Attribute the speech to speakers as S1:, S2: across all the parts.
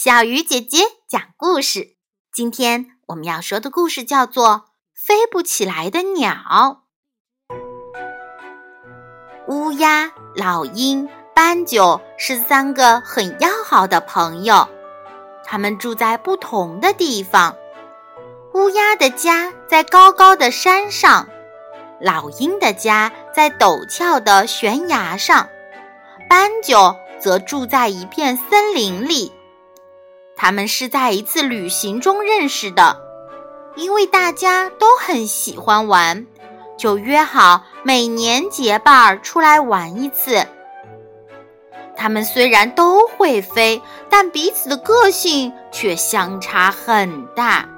S1: 小鱼姐姐讲故事。今天我们要说的故事叫做《飞不起来的鸟》。乌鸦、老鹰、斑鸠是三个很要好的朋友，他们住在不同的地方。乌鸦的家在高高的山上，老鹰的家在陡峭的悬崖上，斑鸠则住在一片森林里。他们是在一次旅行中认识的，因为大家都很喜欢玩，就约好每年结伴儿出来玩一次。他们虽然都会飞，但彼此的个性却相差很大。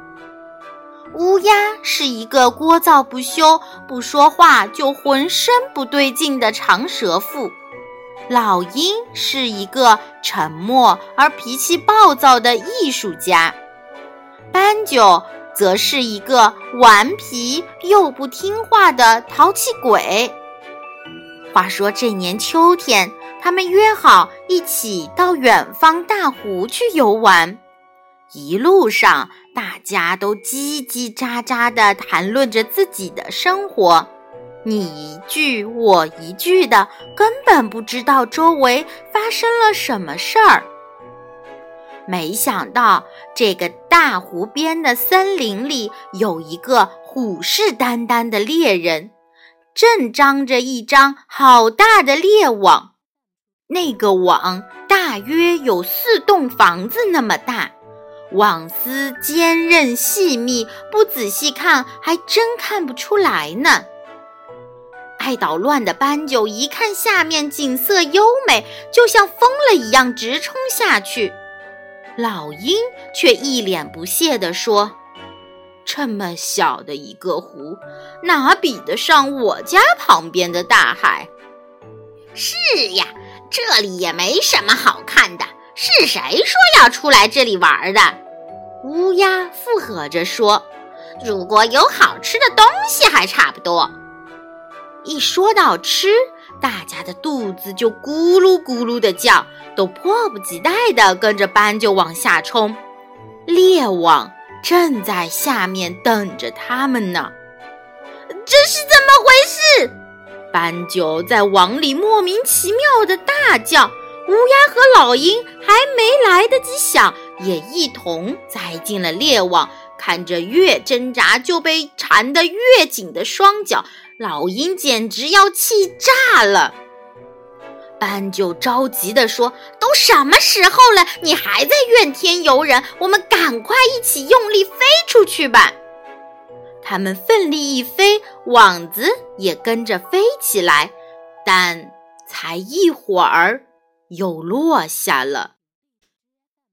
S1: 乌鸦是一个聒噪不休、不说话就浑身不对劲的长舌妇。老鹰是一个沉默而脾气暴躁的艺术家，斑鸠则是一个顽皮又不听话的淘气鬼。话说这年秋天，他们约好一起到远方大湖去游玩。一路上，大家都叽叽喳喳地谈论着自己的生活。你一句我一句的，根本不知道周围发生了什么事儿。没想到，这个大湖边的森林里有一个虎视眈眈的猎人，正张着一张好大的猎网。那个网大约有四栋房子那么大，网丝坚韧细密，不仔细看还真看不出来呢。爱捣乱的斑鸠一看下面景色优美，就像疯了一样直冲下去。老鹰却一脸不屑地说：“这么小的一个湖，哪比得上我家旁边的大海？”“
S2: 是呀，这里也没什么好看的。是谁说要出来这里玩的？”
S1: 乌鸦附和着说：“
S2: 如果有好吃的东西，还差不多。”
S1: 一说到吃，大家的肚子就咕噜咕噜的叫，都迫不及待地跟着斑鸠往下冲。猎网正在下面等着他们呢。
S2: 这是怎么回事？
S1: 斑鸠在网里莫名其妙的大叫。乌鸦和老鹰还没来得及想，也一同栽进了猎网。看着越挣扎就被缠得越紧的双脚。老鹰简直要气炸了，斑鸠着急地说：“
S2: 都什么时候了，你还在怨天尤人？我们赶快一起用力飞出去吧！”
S1: 他们奋力一飞，网子也跟着飞起来，但才一会儿又落下了，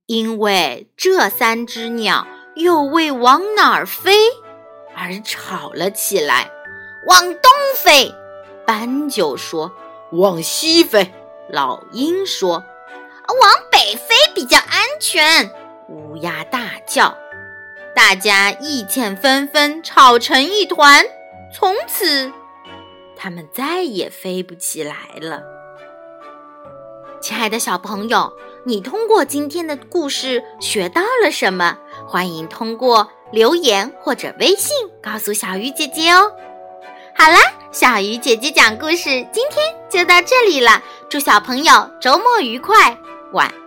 S1: 因为这三只鸟又为往哪儿飞而吵了起来。
S2: 往东飞，
S1: 斑鸠说；往西飞，老鹰说；
S2: 往北飞比较安全。
S1: 乌鸦大叫。大家意见纷纷，吵成一团。从此，他们再也飞不起来了。亲爱的小朋友，你通过今天的故事学到了什么？欢迎通过留言或者微信告诉小鱼姐姐哦。好啦，小鱼姐姐讲故事，今天就到这里了。祝小朋友周末愉快，晚安。